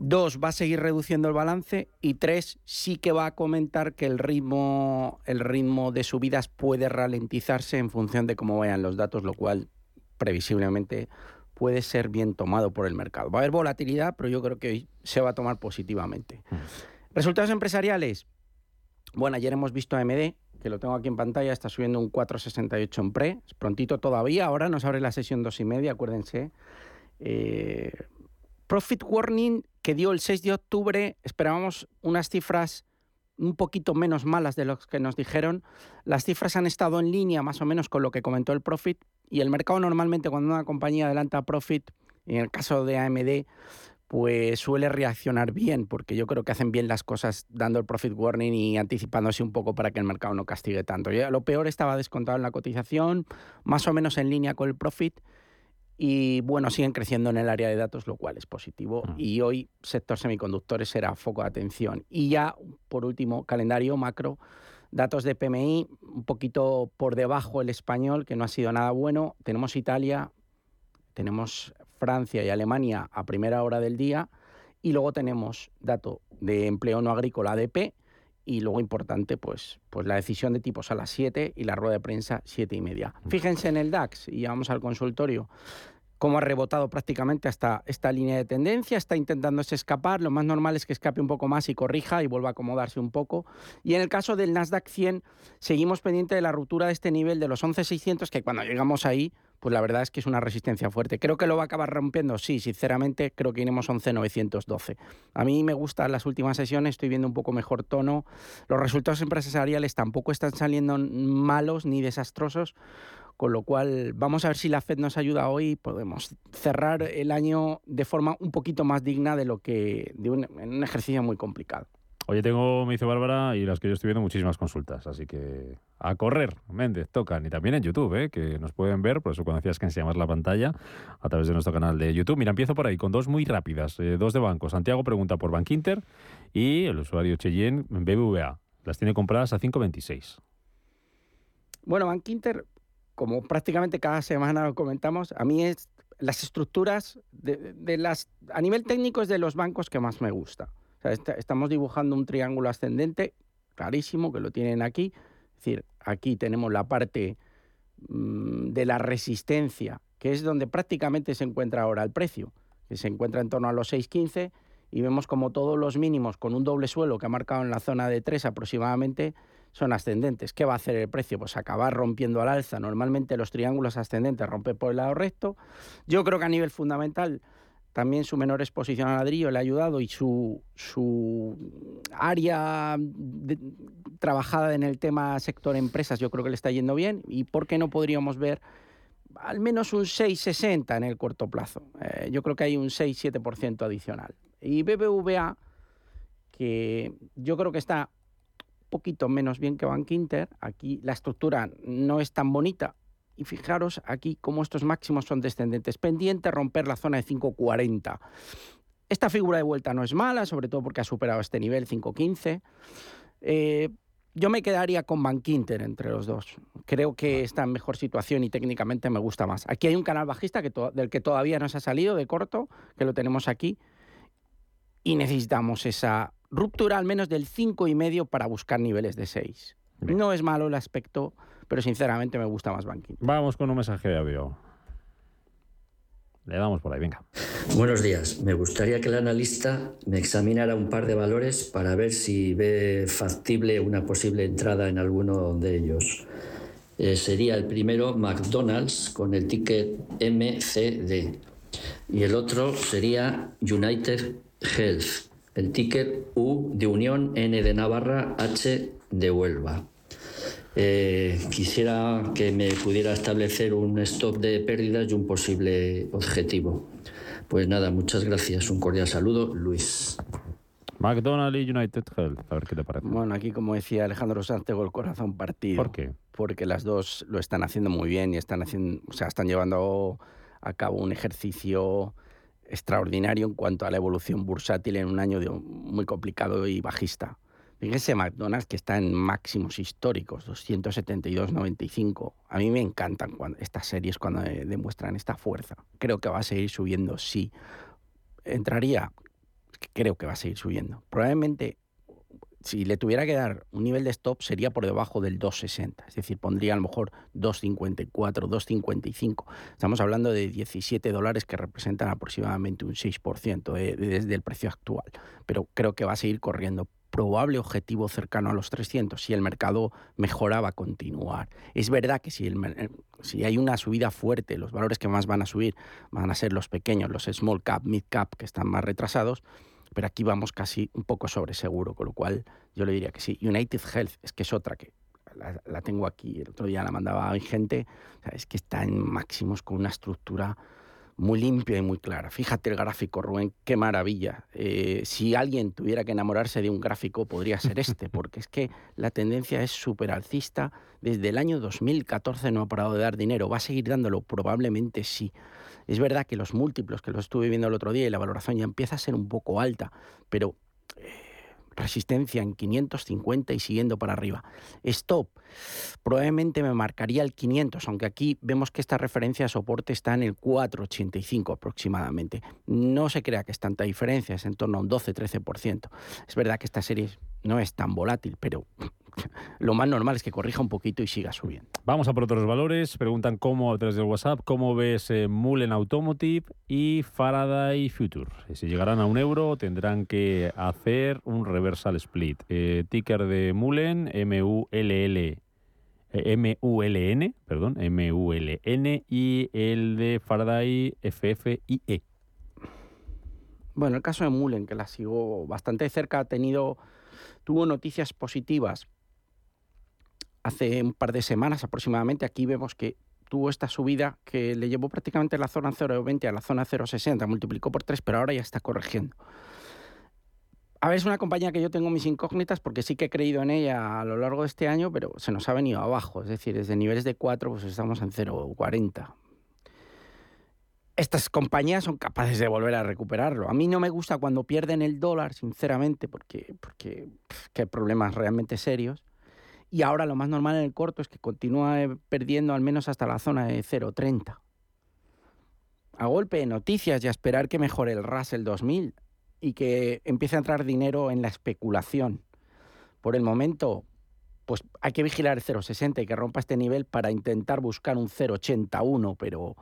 Dos, va a seguir reduciendo el balance. Y tres, sí que va a comentar que el ritmo, el ritmo de subidas puede ralentizarse en función de cómo vayan los datos, lo cual previsiblemente puede ser bien tomado por el mercado. Va a haber volatilidad, pero yo creo que hoy se va a tomar positivamente. Mm. Resultados empresariales. Bueno, ayer hemos visto a AMD, que lo tengo aquí en pantalla, está subiendo un 4,68 en pre, es prontito todavía, ahora nos abre la sesión 2,5, y media, acuérdense. Eh, Profit Warning que dio el 6 de octubre, esperábamos unas cifras un poquito menos malas de lo que nos dijeron. Las cifras han estado en línea más o menos con lo que comentó el Profit y el mercado normalmente cuando una compañía adelanta Profit, en el caso de AMD, pues suele reaccionar bien, porque yo creo que hacen bien las cosas dando el profit warning y anticipándose un poco para que el mercado no castigue tanto. Ya lo peor estaba descontado en la cotización, más o menos en línea con el profit, y bueno, siguen creciendo en el área de datos, lo cual es positivo. Mm. Y hoy sector semiconductores será foco de atención. Y ya, por último, calendario macro, datos de PMI, un poquito por debajo el español, que no ha sido nada bueno. Tenemos Italia, tenemos Francia y Alemania a primera hora del día. Y luego tenemos dato de empleo no agrícola ADP y luego importante, pues, pues la decisión de tipos a las 7 y la rueda de prensa 7 y media. Fíjense en el DAX y vamos al consultorio cómo ha rebotado prácticamente hasta esta línea de tendencia, está intentándose escapar, lo más normal es que escape un poco más y corrija y vuelva a acomodarse un poco. Y en el caso del Nasdaq 100, seguimos pendiente de la ruptura de este nivel de los 11.600, que cuando llegamos ahí, pues la verdad es que es una resistencia fuerte. Creo que lo va a acabar rompiendo, sí, sinceramente creo que iremos 11.912. A mí me gustan las últimas sesiones, estoy viendo un poco mejor tono. Los resultados empresariales tampoco están saliendo malos ni desastrosos. Con lo cual, vamos a ver si la Fed nos ayuda hoy. Podemos cerrar el año de forma un poquito más digna de lo que en un ejercicio muy complicado. Oye, tengo, me dice Bárbara, y las que yo estoy viendo muchísimas consultas, así que a correr, Méndez, tocan. Y también en YouTube, ¿eh? que nos pueden ver, por eso cuando decías que enseñamos la pantalla, a través de nuestro canal de YouTube. Mira, empiezo por ahí con dos muy rápidas, eh, dos de banco. Santiago pregunta por Bankinter y el usuario Cheyenne BBVA. Las tiene compradas a 5.26. Bueno, Bankinter como prácticamente cada semana lo comentamos, a mí es las estructuras de, las a nivel técnico es de los bancos que más me gusta. Estamos dibujando un triángulo ascendente clarísimo que lo tienen aquí. Es decir, aquí tenemos la parte mm, de la resistencia, que es donde prácticamente se encuentra ahora el precio, que se encuentra en torno a los 6.15 y vemos como todos los mínimos con un doble suelo que ha marcado en la zona de 3 aproximadamente son ascendentes. ¿Qué va a hacer el precio? Pues acabar rompiendo al alza. Normalmente los triángulos ascendentes rompen por el lado recto. Yo creo que a nivel fundamental también su menor exposición al ladrillo le ha ayudado y su, su área trabajada en el tema sector empresas yo creo que le está yendo bien. ¿Y por qué no podríamos ver al menos un 6,60 en el corto plazo? Eh, yo creo que hay un 6-7% adicional. Y BBVA, que yo creo que está poquito menos bien que Bank Inter. Aquí la estructura no es tan bonita. Y fijaros aquí cómo estos máximos son descendentes. Pendiente romper la zona de 5.40. Esta figura de vuelta no es mala, sobre todo porque ha superado este nivel 5.15. Eh, yo me quedaría con Bank Inter entre los dos. Creo que está en mejor situación y técnicamente me gusta más. Aquí hay un canal bajista que del que todavía no se ha salido de corto, que lo tenemos aquí. Y necesitamos esa ruptura al menos del 5,5 para buscar niveles de 6. No es malo el aspecto, pero sinceramente me gusta más Banking. Vamos con un mensaje de audio. Le damos por ahí, venga. Buenos días. Me gustaría que el analista me examinara un par de valores para ver si ve factible una posible entrada en alguno de ellos. Eh, sería el primero McDonald's con el ticket MCD y el otro sería United Health el ticket U de Unión, N de Navarra, H de Huelva. Eh, quisiera que me pudiera establecer un stop de pérdidas y un posible objetivo. Pues nada, muchas gracias. Un cordial saludo, Luis. McDonald's y United Health, a ver qué te parece. Bueno, aquí como decía Alejandro Sanz, tengo el corazón partido. ¿Por qué? Porque las dos lo están haciendo muy bien y están haciendo, o sea, están llevando a cabo un ejercicio extraordinario en cuanto a la evolución bursátil en un año muy complicado y bajista. Fíjese McDonald's que está en máximos históricos, 272,95. A mí me encantan cuando, estas series cuando demuestran esta fuerza. Creo que va a seguir subiendo, sí. Entraría, creo que va a seguir subiendo. Probablemente si le tuviera que dar un nivel de stop sería por debajo del 2,60, es decir, pondría a lo mejor 2,54, 2,55. Estamos hablando de 17 dólares que representan aproximadamente un 6% desde el precio actual, pero creo que va a seguir corriendo. Probable objetivo cercano a los 300 si el mercado mejora va a continuar. Es verdad que si, el, eh, si hay una subida fuerte, los valores que más van a subir van a ser los pequeños, los small cap, mid cap, que están más retrasados, pero aquí vamos casi un poco sobre seguro, con lo cual yo le diría que sí. United Health es que es otra que la, tengo aquí, el otro día la mandaba a gente, es que está en máximos con una estructura muy limpia y muy clara. Fíjate el gráfico, Rubén, qué maravilla. Eh, si alguien tuviera que enamorarse de un gráfico, podría ser este, [laughs] porque es que la tendencia es súper alcista. Desde el año 2014 no ha parado de dar dinero. ¿Va a seguir dándolo? Probablemente sí. Es verdad que los múltiplos, que lo estuve viendo el otro día, y la valoración ya empieza a ser un poco alta, pero resistencia en 550 y siguiendo para arriba. Stop, probablemente me marcaría el 500, aunque aquí vemos que esta referencia de soporte está en el 485 aproximadamente. No se crea que es tanta diferencia, es en torno a un 12-13%. Es verdad que esta serie no es tan volátil, pero [laughs] lo más normal es que corrija un poquito y siga subiendo. Vamos a por otros valores. Preguntan cómo, a través del WhatsApp, cómo ves eh, Mullen Automotive y Faraday Future. Eh, Si llegarán a un euro, tendrán que hacer un reversal split. Eh, ticker de Mullen, M-U-L-L. eh, M-U-L-N, perdón, M-U-L-N y el de Faraday F-F-I-E. Bueno, el caso de Mullen, que la sigo bastante de cerca, ha tenido, tuvo noticias positivas hace un par de semanas aproximadamente. Aquí vemos que tuvo esta subida que le llevó prácticamente la zona 0,20 a la zona 0,60, multiplicó por 3, pero ahora ya está corrigiendo. A ver, es una compañía que yo tengo mis incógnitas porque sí que he creído en ella a lo largo de este año, pero se nos ha venido abajo. Es decir, desde niveles de 4 pues estamos en 0,40 estas compañías son capaces de volver a recuperarlo. A mí no me gusta cuando pierden el dólar, sinceramente, porque, porque pff, que hay problemas realmente serios. Y ahora lo más normal en el corto es que continúe perdiendo al menos hasta la zona de 0,30. A golpe de noticias y a esperar que mejore el Russell 2000 y que empiece a entrar dinero en la especulación. Por el momento, pues hay que vigilar el 0,60 y que rompa este nivel para intentar buscar un 0,81, pero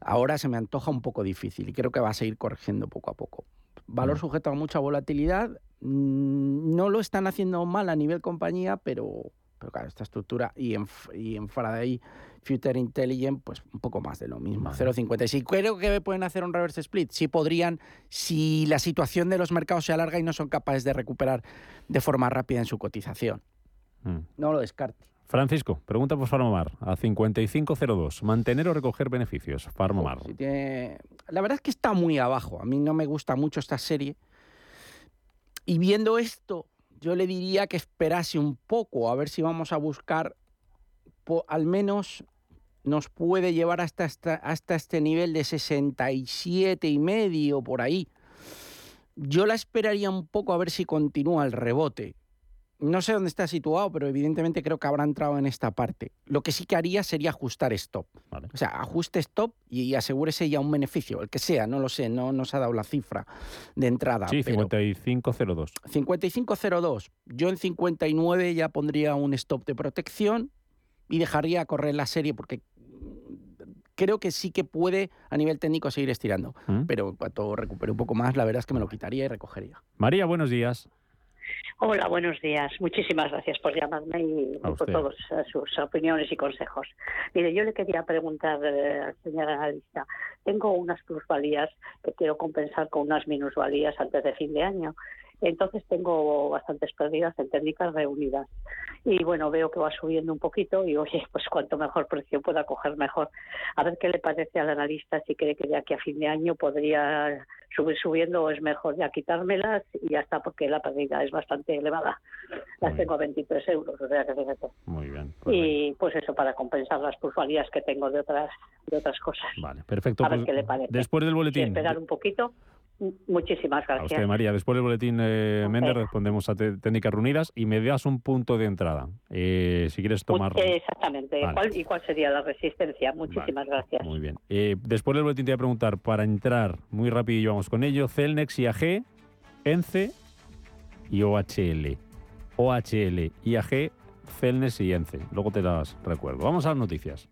ahora se me antoja un poco difícil y creo que va a seguir corrigiendo poco a poco. Valor sujeto a mucha volatilidad, mm, no lo están haciendo mal a nivel compañía, pero, pero claro, esta estructura y en, y en Faraday Future Intelligent, pues un poco más de lo mismo, 0,56. Creo que pueden hacer un reverse split, sí podrían, si la situación de los mercados se alarga y no son capaces de recuperar de forma rápida en su cotización. Mm. No lo descarte. Francisco, pregunta por Farmamar a 5502. ¿Mantener o recoger beneficios? Si tiene- La verdad es que está muy abajo. A mí no me gusta mucho esta serie. Y viendo esto, yo le diría que esperase un poco, a ver si vamos a buscar, al menos nos puede llevar hasta, hasta, hasta este nivel de 67 y medio por ahí. Yo la esperaría un poco a ver si continúa el rebote. No sé dónde está situado, pero evidentemente creo que habrá entrado en esta parte. Lo que sí que haría sería ajustar stop. O sea, ajuste stop y asegúrese ya un beneficio, el que sea, no lo sé, no nos ha dado la cifra de entrada. Sí, pero 5502. 55.02. Yo en 59 ya pondría un stop de protección y dejaría correr la serie porque creo que sí que puede a nivel técnico seguir estirando. ¿Mm? Pero en cuanto recupere un poco más, la verdad es que me lo quitaría y recogería. María, buenos días. Hola, buenos días. Muchísimas gracias por llamarme y por todas eh, sus opiniones y consejos. Mire, yo le quería preguntar eh, al señor analista, tengo unas plusvalías que quiero compensar con unas minusvalías antes de fin de año. Entonces tengo bastantes pérdidas en técnicas reunidas. Y bueno, veo que va subiendo un poquito y oye, pues cuanto mejor precio pueda coger mejor. A ver qué le parece al analista si cree que de aquí a fin de año podría subir subiendo o es mejor ya quitármelas y ya está porque la pérdida es bastante elevada. Las tengo a 23 euros, o sea que fíjate. Muy bien. Y pues eso para compensar las plusvalías que tengo de otras de otras cosas. Vale, perfecto. A ver Pues, qué le parece. Después del boletín. esperar un poquito. Muchísimas A gracias. usted, María, después del boletín eh, Méndez respondemos a técnicas reunidas y me das un punto de entrada. Eh, si quieres tomar... Exactamente. Vale. ¿Cuál, ¿Y cuál sería la resistencia? Muchísimas gracias. Muy bien. Eh, después del boletín te voy a preguntar, para entrar muy rápido y vamos con ello, Celnex, IAG, ENCE y OHL. OHL, IAG, Celnex y ENCE. Luego te las recuerdo. Vamos a las noticias.